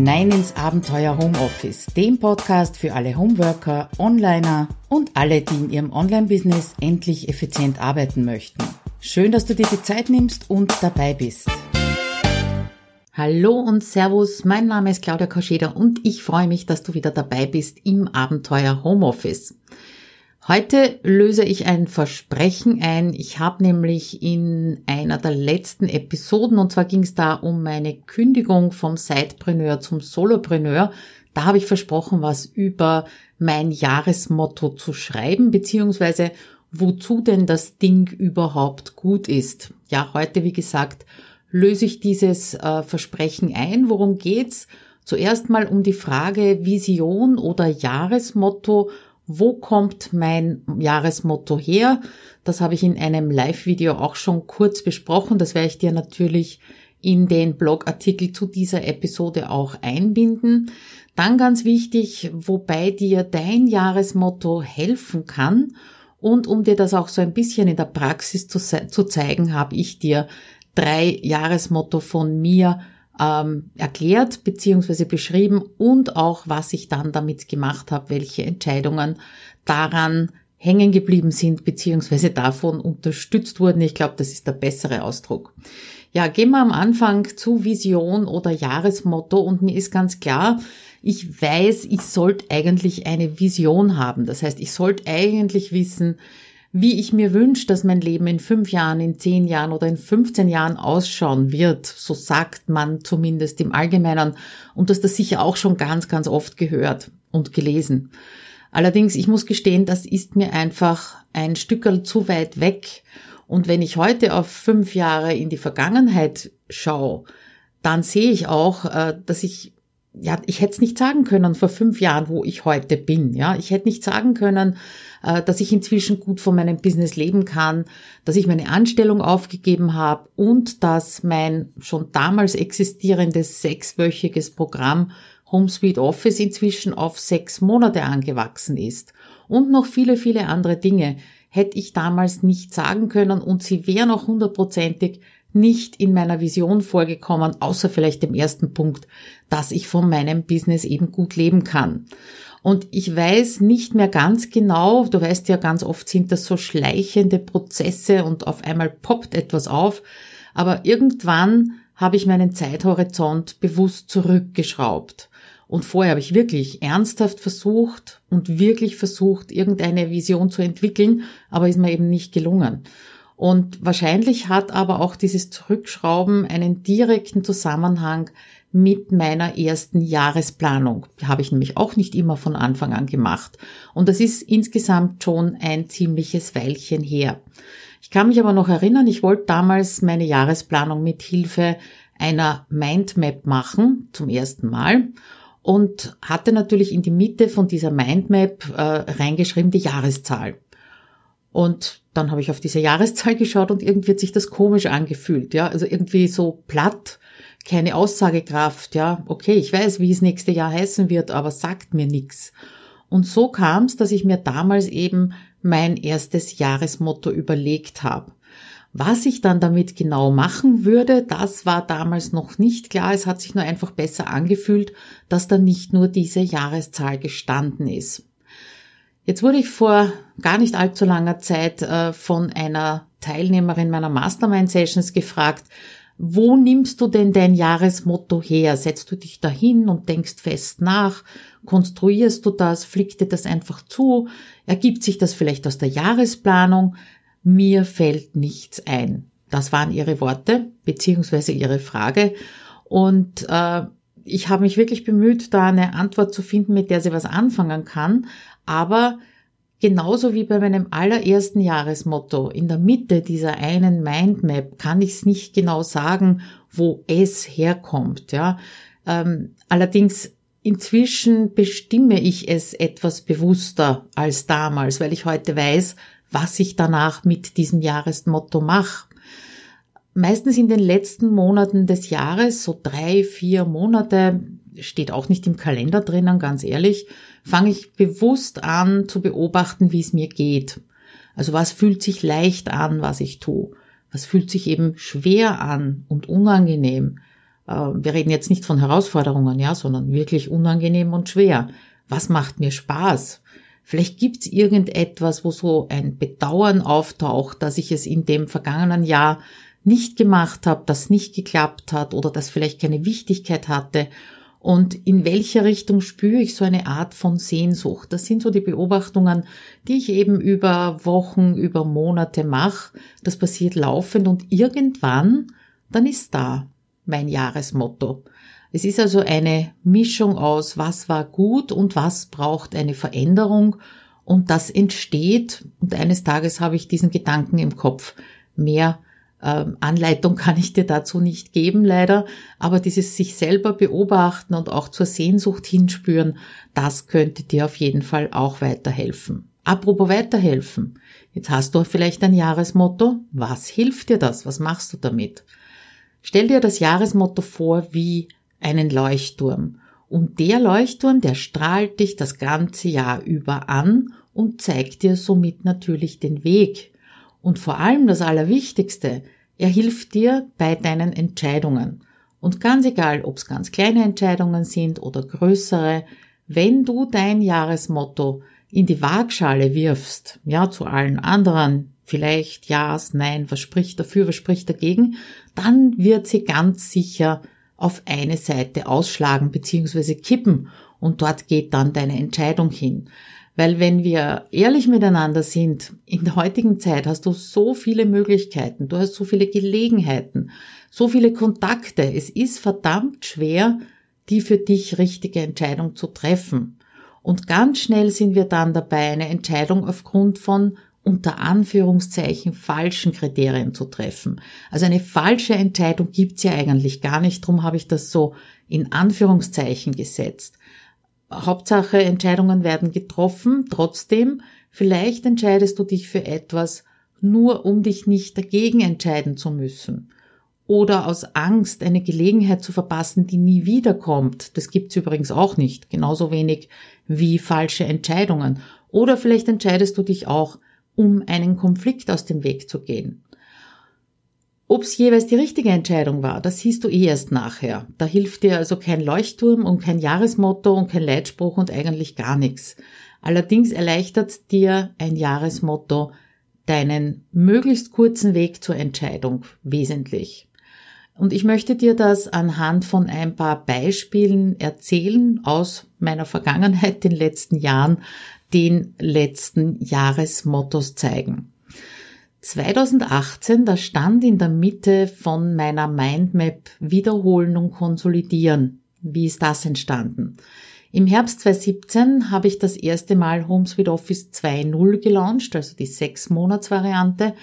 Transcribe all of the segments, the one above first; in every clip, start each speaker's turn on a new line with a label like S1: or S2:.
S1: hinein ins Abenteuer Homeoffice, dem Podcast für alle Homeworker, Onliner und alle, die in ihrem Online-Business endlich effizient arbeiten möchten. Schön, dass du dir die Zeit nimmst und dabei bist. Hallo und Servus, mein Name ist Claudia Koscheder und ich freue mich, dass du wieder dabei bist im Abenteuer Homeoffice. Heute löse ich ein Versprechen ein. Ich habe nämlich in einer der letzten Episoden, und zwar ging es da um meine Kündigung vom Sidepreneur zum Solopreneur, da habe ich versprochen, was über mein Jahresmotto zu schreiben, beziehungsweise wozu denn das Ding überhaupt gut ist. Ja, heute, wie gesagt, löse ich dieses äh, Versprechen ein. Worum geht's? Zuerst mal um die Frage Vision oder Jahresmotto wo kommt mein Jahresmotto her? Das habe ich in einem Live-Video auch schon kurz besprochen. Das werde ich dir natürlich in den Blogartikel zu dieser Episode auch einbinden. Dann ganz wichtig, wobei dir dein Jahresmotto helfen kann. Und um dir das auch so ein bisschen in der Praxis zu, zu zeigen, habe ich dir drei Jahresmotto von mir ähm, erklärt bzw. beschrieben und auch, was ich dann damit gemacht habe, welche Entscheidungen daran hängen geblieben sind bzw. davon unterstützt wurden. Ich glaube, das ist der bessere Ausdruck. Ja, gehen wir am Anfang zu Vision oder Jahresmotto und mir ist ganz klar, ich weiß, ich sollte eigentlich eine Vision haben. Das heißt, ich sollte eigentlich wissen, wie ich mir wünsche, dass mein Leben in fünf Jahren, in zehn Jahren oder in 15 Jahren ausschauen wird. So sagt man zumindest im Allgemeinen. Und dass das sicher auch schon ganz, ganz oft gehört und gelesen. Allerdings, ich muss gestehen, das ist mir einfach ein Stückel zu weit weg. Und wenn ich heute auf fünf Jahre in die Vergangenheit schaue, dann sehe ich auch, äh, dass ich ja, ich hätte es nicht sagen können vor fünf Jahren, wo ich heute bin. Ja, ich hätte nicht sagen können, dass ich inzwischen gut von meinem Business leben kann, dass ich meine Anstellung aufgegeben habe und dass mein schon damals existierendes sechswöchiges Programm HomeSuite Office inzwischen auf sechs Monate angewachsen ist. Und noch viele, viele andere Dinge hätte ich damals nicht sagen können und sie wären auch hundertprozentig nicht in meiner Vision vorgekommen, außer vielleicht dem ersten Punkt, dass ich von meinem Business eben gut leben kann. Und ich weiß nicht mehr ganz genau, du weißt ja, ganz oft sind das so schleichende Prozesse und auf einmal poppt etwas auf, aber irgendwann habe ich meinen Zeithorizont bewusst zurückgeschraubt. Und vorher habe ich wirklich ernsthaft versucht und wirklich versucht, irgendeine Vision zu entwickeln, aber ist mir eben nicht gelungen. Und wahrscheinlich hat aber auch dieses Zurückschrauben einen direkten Zusammenhang mit meiner ersten Jahresplanung. Die habe ich nämlich auch nicht immer von Anfang an gemacht. Und das ist insgesamt schon ein ziemliches Weilchen her. Ich kann mich aber noch erinnern, ich wollte damals meine Jahresplanung mit Hilfe einer Mindmap machen, zum ersten Mal. Und hatte natürlich in die Mitte von dieser Mindmap äh, reingeschrieben die Jahreszahl. Und dann habe ich auf diese Jahreszahl geschaut und irgendwie hat sich das komisch angefühlt, ja, also irgendwie so platt, keine Aussagekraft, ja, okay, ich weiß, wie es nächste Jahr heißen wird, aber sagt mir nichts. Und so kam es, dass ich mir damals eben mein erstes Jahresmotto überlegt habe. Was ich dann damit genau machen würde, das war damals noch nicht klar. Es hat sich nur einfach besser angefühlt, dass da nicht nur diese Jahreszahl gestanden ist. Jetzt wurde ich vor gar nicht allzu langer Zeit äh, von einer Teilnehmerin meiner Mastermind Sessions gefragt, wo nimmst du denn dein Jahresmotto her? Setzt du dich dahin und denkst fest nach? Konstruierst du das? Fliegt dir das einfach zu? Ergibt sich das vielleicht aus der Jahresplanung? Mir fällt nichts ein. Das waren ihre Worte beziehungsweise ihre Frage. Und äh, ich habe mich wirklich bemüht, da eine Antwort zu finden, mit der sie was anfangen kann. Aber genauso wie bei meinem allerersten Jahresmotto, in der Mitte dieser einen Mindmap kann ich es nicht genau sagen, wo es herkommt. Ja, ähm, allerdings inzwischen bestimme ich es etwas bewusster als damals, weil ich heute weiß, was ich danach mit diesem Jahresmotto mache. Meistens in den letzten Monaten des Jahres, so drei, vier Monate, steht auch nicht im Kalender drinnen, ganz ehrlich, fange ich bewusst an zu beobachten, wie es mir geht. Also was fühlt sich leicht an, was ich tue? Was fühlt sich eben schwer an und unangenehm? Äh, wir reden jetzt nicht von Herausforderungen, ja, sondern wirklich unangenehm und schwer. Was macht mir Spaß? Vielleicht gibt's irgendetwas, wo so ein Bedauern auftaucht, dass ich es in dem vergangenen Jahr nicht gemacht habe, das nicht geklappt hat oder das vielleicht keine Wichtigkeit hatte. Und in welche Richtung spüre ich so eine Art von Sehnsucht? Das sind so die Beobachtungen, die ich eben über Wochen, über Monate mache. Das passiert laufend und irgendwann, dann ist da mein Jahresmotto. Es ist also eine Mischung aus, was war gut und was braucht eine Veränderung. Und das entsteht, und eines Tages habe ich diesen Gedanken im Kopf, mehr ähm, Anleitung kann ich dir dazu nicht geben, leider. Aber dieses sich selber beobachten und auch zur Sehnsucht hinspüren, das könnte dir auf jeden Fall auch weiterhelfen. Apropos weiterhelfen. Jetzt hast du vielleicht ein Jahresmotto. Was hilft dir das? Was machst du damit? Stell dir das Jahresmotto vor wie einen Leuchtturm. Und der Leuchtturm, der strahlt dich das ganze Jahr über an und zeigt dir somit natürlich den Weg, und vor allem das Allerwichtigste, er hilft dir bei deinen Entscheidungen. Und ganz egal, ob es ganz kleine Entscheidungen sind oder größere, wenn du dein Jahresmotto in die Waagschale wirfst, ja, zu allen anderen, vielleicht ja, nein, was spricht dafür, was spricht dagegen, dann wird sie ganz sicher auf eine Seite ausschlagen bzw. kippen und dort geht dann deine Entscheidung hin. Weil wenn wir ehrlich miteinander sind, in der heutigen Zeit hast du so viele Möglichkeiten, du hast so viele Gelegenheiten, so viele Kontakte. Es ist verdammt schwer, die für dich richtige Entscheidung zu treffen. Und ganz schnell sind wir dann dabei, eine Entscheidung aufgrund von unter Anführungszeichen falschen Kriterien zu treffen. Also eine falsche Entscheidung gibt's ja eigentlich gar nicht, darum habe ich das so in Anführungszeichen gesetzt. Hauptsache Entscheidungen werden getroffen. Trotzdem, vielleicht entscheidest du dich für etwas nur, um dich nicht dagegen entscheiden zu müssen. Oder aus Angst, eine Gelegenheit zu verpassen, die nie wiederkommt. Das gibt's übrigens auch nicht. Genauso wenig wie falsche Entscheidungen. Oder vielleicht entscheidest du dich auch, um einen Konflikt aus dem Weg zu gehen. Ob es jeweils die richtige Entscheidung war, das siehst du eh erst nachher. Da hilft dir also kein Leuchtturm und kein Jahresmotto und kein Leitspruch und eigentlich gar nichts. Allerdings erleichtert dir ein Jahresmotto deinen möglichst kurzen Weg zur Entscheidung wesentlich. Und ich möchte dir das anhand von ein paar Beispielen erzählen aus meiner Vergangenheit, den letzten Jahren, den letzten Jahresmottos zeigen. 2018, da stand in der Mitte von meiner Mindmap Wiederholen und Konsolidieren. Wie ist das entstanden? Im Herbst 2017 habe ich das erste Mal HomeSuite Office 2.0 gelauncht, also die 6-Monats-Variante.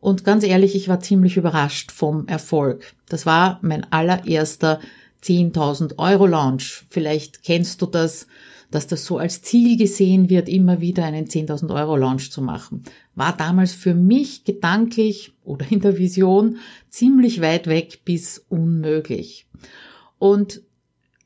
S1: Und ganz ehrlich, ich war ziemlich überrascht vom Erfolg. Das war mein allererster 10.000 Euro Launch. Vielleicht kennst du das dass das so als Ziel gesehen wird, immer wieder einen 10.000 Euro Launch zu machen. War damals für mich gedanklich oder in der Vision ziemlich weit weg bis unmöglich. Und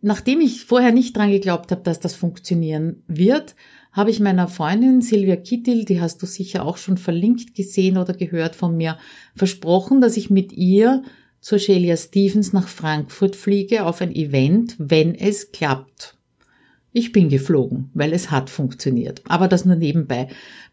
S1: nachdem ich vorher nicht dran geglaubt habe, dass das funktionieren wird, habe ich meiner Freundin Silvia Kittil, die hast du sicher auch schon verlinkt gesehen oder gehört von mir, versprochen, dass ich mit ihr zur Shelia Stevens nach Frankfurt fliege auf ein Event, wenn es klappt. Ich bin geflogen, weil es hat funktioniert. Aber das nur nebenbei.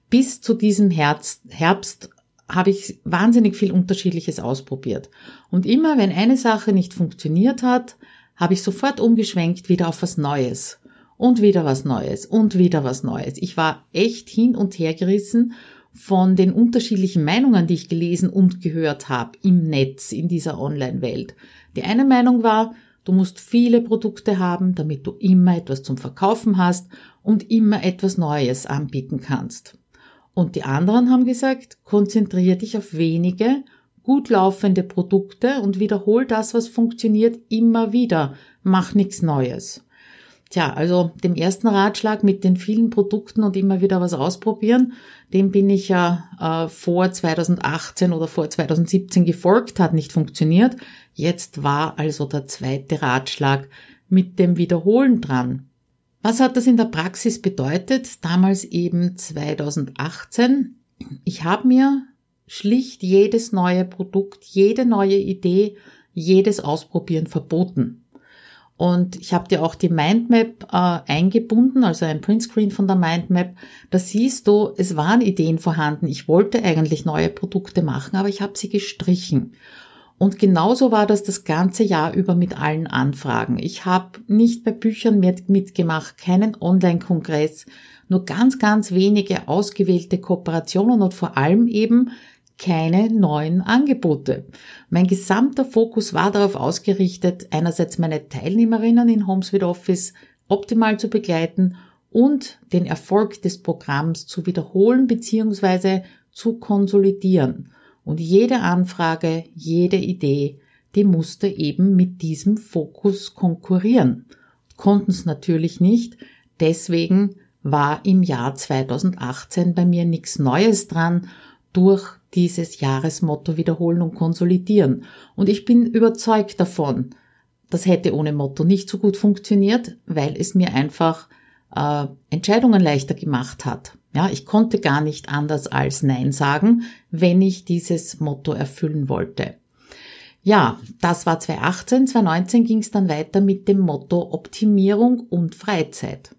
S1: Bis zu diesem Herbst, Herbst habe ich wahnsinnig viel Unterschiedliches ausprobiert. Und immer wenn eine Sache nicht funktioniert hat, habe ich sofort umgeschwenkt wieder auf was Neues. Und wieder was Neues und wieder was Neues. Ich war echt hin und her gerissen von den unterschiedlichen Meinungen, die ich gelesen und gehört habe im Netz, in dieser Online-Welt. Die eine Meinung war, Du musst viele Produkte haben, damit du immer etwas zum Verkaufen hast und immer etwas Neues anbieten kannst. Und die anderen haben gesagt, konzentriere dich auf wenige gut laufende Produkte und wiederhol das, was funktioniert, immer wieder. Mach nichts Neues. Tja, also dem ersten Ratschlag mit den vielen Produkten und immer wieder was ausprobieren, dem bin ich ja äh, vor 2018 oder vor 2017 gefolgt, hat nicht funktioniert. Jetzt war also der zweite Ratschlag mit dem Wiederholen dran. Was hat das in der Praxis bedeutet? Damals eben 2018. Ich habe mir schlicht jedes neue Produkt, jede neue Idee, jedes Ausprobieren verboten. Und ich habe dir auch die Mindmap äh, eingebunden, also ein Printscreen von der Mindmap. Da siehst du, es waren Ideen vorhanden. Ich wollte eigentlich neue Produkte machen, aber ich habe sie gestrichen. Und genauso war das das ganze Jahr über mit allen Anfragen. Ich habe nicht bei Büchern mitgemacht, keinen Online-Kongress, nur ganz, ganz wenige ausgewählte Kooperationen und vor allem eben keine neuen Angebote. Mein gesamter Fokus war darauf ausgerichtet, einerseits meine Teilnehmerinnen in HomeSuite Office optimal zu begleiten und den Erfolg des Programms zu wiederholen bzw. zu konsolidieren. Und jede Anfrage, jede Idee, die musste eben mit diesem Fokus konkurrieren. Konnten es natürlich nicht. Deswegen war im Jahr 2018 bei mir nichts Neues dran durch dieses Jahresmotto wiederholen und konsolidieren. Und ich bin überzeugt davon, das hätte ohne Motto nicht so gut funktioniert, weil es mir einfach äh, Entscheidungen leichter gemacht hat. Ja, ich konnte gar nicht anders als Nein sagen, wenn ich dieses Motto erfüllen wollte. Ja, das war 2018. 2019 ging es dann weiter mit dem Motto Optimierung und Freizeit.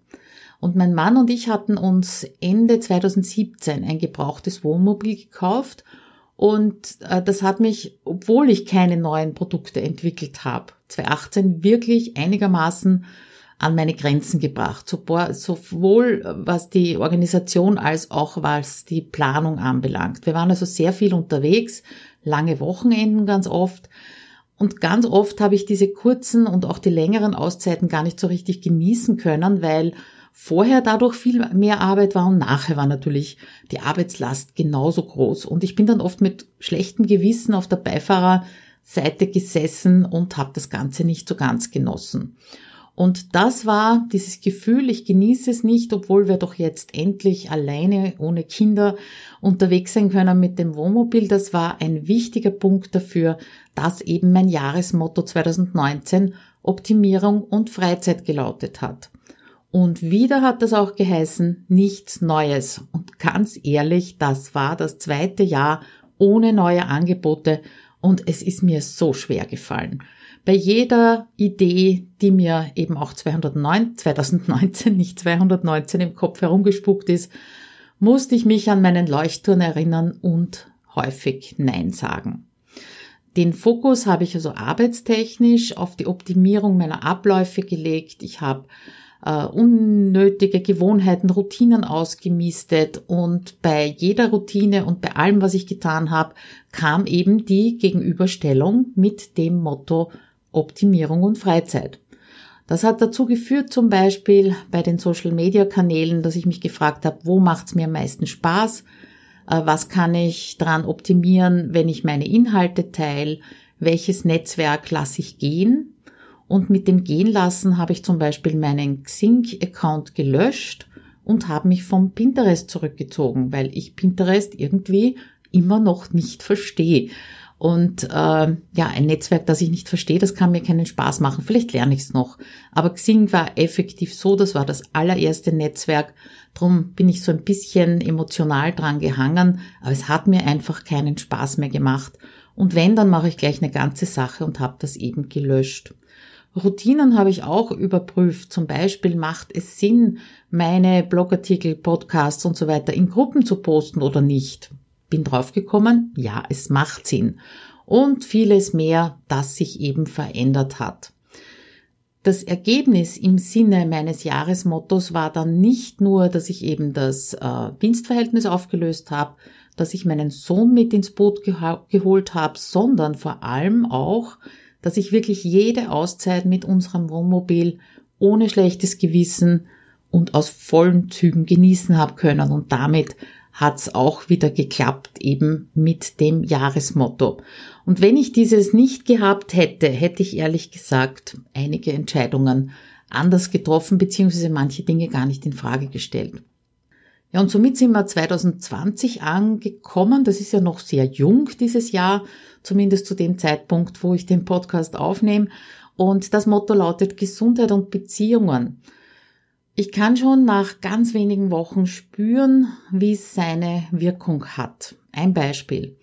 S1: Und mein Mann und ich hatten uns Ende 2017 ein gebrauchtes Wohnmobil gekauft und äh, das hat mich, obwohl ich keine neuen Produkte entwickelt habe, 2018 wirklich einigermaßen an meine Grenzen gebracht, sowohl was die Organisation als auch was die Planung anbelangt. Wir waren also sehr viel unterwegs, lange Wochenenden ganz oft. Und ganz oft habe ich diese kurzen und auch die längeren Auszeiten gar nicht so richtig genießen können, weil vorher dadurch viel mehr Arbeit war und nachher war natürlich die Arbeitslast genauso groß. Und ich bin dann oft mit schlechtem Gewissen auf der Beifahrerseite gesessen und habe das Ganze nicht so ganz genossen. Und das war dieses Gefühl, ich genieße es nicht, obwohl wir doch jetzt endlich alleine ohne Kinder unterwegs sein können mit dem Wohnmobil. Das war ein wichtiger Punkt dafür, dass eben mein Jahresmotto 2019 Optimierung und Freizeit gelautet hat. Und wieder hat das auch geheißen, nichts Neues. Und ganz ehrlich, das war das zweite Jahr ohne neue Angebote und es ist mir so schwer gefallen. Bei jeder Idee, die mir eben auch 209, 2019, nicht 219 im Kopf herumgespuckt ist, musste ich mich an meinen Leuchtturm erinnern und häufig Nein sagen. Den Fokus habe ich also arbeitstechnisch auf die Optimierung meiner Abläufe gelegt. Ich habe äh, unnötige Gewohnheiten, Routinen ausgemistet und bei jeder Routine und bei allem, was ich getan habe, kam eben die Gegenüberstellung mit dem Motto Optimierung und Freizeit. Das hat dazu geführt, zum Beispiel bei den Social-Media-Kanälen, dass ich mich gefragt habe, wo macht's mir am meisten Spaß? Äh, was kann ich dran optimieren, wenn ich meine Inhalte teile? Welches Netzwerk lasse ich gehen? Und mit dem Gehen lassen habe ich zum Beispiel meinen Xing-Account gelöscht und habe mich vom Pinterest zurückgezogen, weil ich Pinterest irgendwie immer noch nicht verstehe. Und äh, ja, ein Netzwerk, das ich nicht verstehe, das kann mir keinen Spaß machen. Vielleicht lerne ich es noch. Aber Xing war effektiv so, das war das allererste Netzwerk. Drum bin ich so ein bisschen emotional dran gehangen, aber es hat mir einfach keinen Spaß mehr gemacht. Und wenn, dann mache ich gleich eine ganze Sache und habe das eben gelöscht. Routinen habe ich auch überprüft. Zum Beispiel macht es Sinn, meine Blogartikel, Podcasts und so weiter in Gruppen zu posten oder nicht? Bin draufgekommen, ja, es macht Sinn. Und vieles mehr, das sich eben verändert hat. Das Ergebnis im Sinne meines Jahresmottos war dann nicht nur, dass ich eben das äh, Dienstverhältnis aufgelöst habe, dass ich meinen Sohn mit ins Boot geholt habe, sondern vor allem auch, dass ich wirklich jede Auszeit mit unserem Wohnmobil ohne schlechtes Gewissen und aus vollen Zügen genießen habe können und damit hat's auch wieder geklappt eben mit dem Jahresmotto. Und wenn ich dieses nicht gehabt hätte, hätte ich ehrlich gesagt einige Entscheidungen anders getroffen beziehungsweise manche Dinge gar nicht in Frage gestellt. Ja, und somit sind wir 2020 angekommen. Das ist ja noch sehr jung dieses Jahr, zumindest zu dem Zeitpunkt, wo ich den Podcast aufnehme. Und das Motto lautet Gesundheit und Beziehungen. Ich kann schon nach ganz wenigen Wochen spüren, wie es seine Wirkung hat. Ein Beispiel.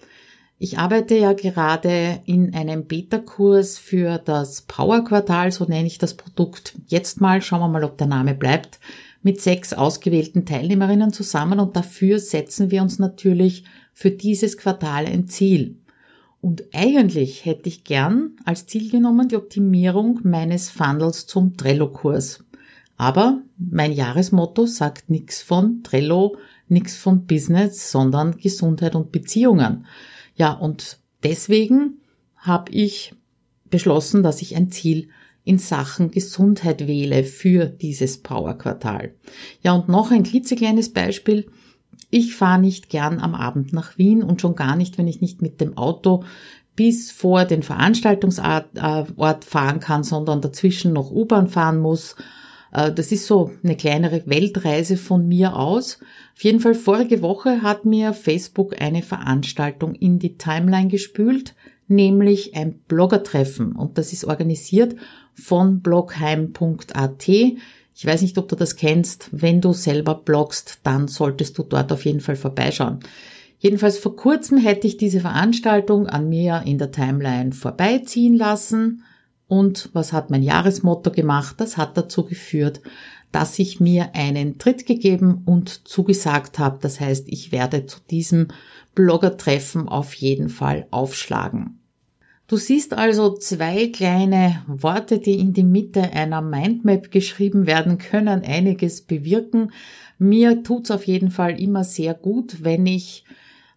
S1: Ich arbeite ja gerade in einem Beta-Kurs für das Power-Quartal, so nenne ich das Produkt jetzt mal. Schauen wir mal, ob der Name bleibt mit sechs ausgewählten Teilnehmerinnen zusammen und dafür setzen wir uns natürlich für dieses Quartal ein Ziel. Und eigentlich hätte ich gern als Ziel genommen die Optimierung meines Funnels zum Trello-Kurs. Aber mein Jahresmotto sagt nichts von Trello, nichts von Business, sondern Gesundheit und Beziehungen. Ja, und deswegen habe ich beschlossen, dass ich ein Ziel in Sachen Gesundheit wähle für dieses Powerquartal. Ja, und noch ein klitzekleines Beispiel. Ich fahre nicht gern am Abend nach Wien und schon gar nicht, wenn ich nicht mit dem Auto bis vor den Veranstaltungsort äh, fahren kann, sondern dazwischen noch U-Bahn fahren muss. Äh, das ist so eine kleinere Weltreise von mir aus. Auf jeden Fall vorige Woche hat mir Facebook eine Veranstaltung in die Timeline gespült, nämlich ein Bloggertreffen. Und das ist organisiert von blogheim.at. Ich weiß nicht, ob du das kennst. Wenn du selber bloggst, dann solltest du dort auf jeden Fall vorbeischauen. Jedenfalls vor kurzem hätte ich diese Veranstaltung an mir in der Timeline vorbeiziehen lassen. Und was hat mein Jahresmotto gemacht? Das hat dazu geführt, dass ich mir einen Tritt gegeben und zugesagt habe. Das heißt, ich werde zu diesem Bloggertreffen auf jeden Fall aufschlagen. Du siehst also zwei kleine Worte, die in die Mitte einer Mindmap geschrieben werden, können einiges bewirken. Mir tut's auf jeden Fall immer sehr gut, wenn ich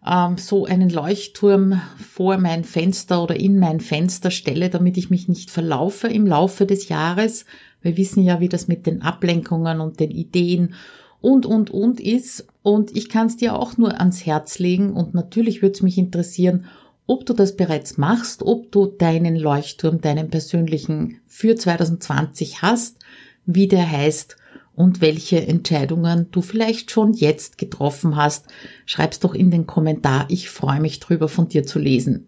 S1: ähm, so einen Leuchtturm vor mein Fenster oder in mein Fenster stelle, damit ich mich nicht verlaufe im Laufe des Jahres. Wir wissen ja, wie das mit den Ablenkungen und den Ideen und, und, und ist. Und ich kann es dir auch nur ans Herz legen. Und natürlich würde es mich interessieren, ob du das bereits machst, ob du deinen Leuchtturm, deinen persönlichen für 2020 hast, wie der heißt und welche Entscheidungen du vielleicht schon jetzt getroffen hast. Schreib's doch in den Kommentar. Ich freue mich drüber von dir zu lesen.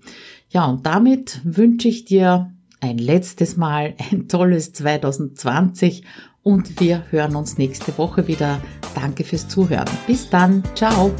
S1: Ja, und damit wünsche ich dir ein letztes Mal ein tolles 2020 und wir hören uns nächste Woche wieder. Danke fürs Zuhören. Bis dann. Ciao.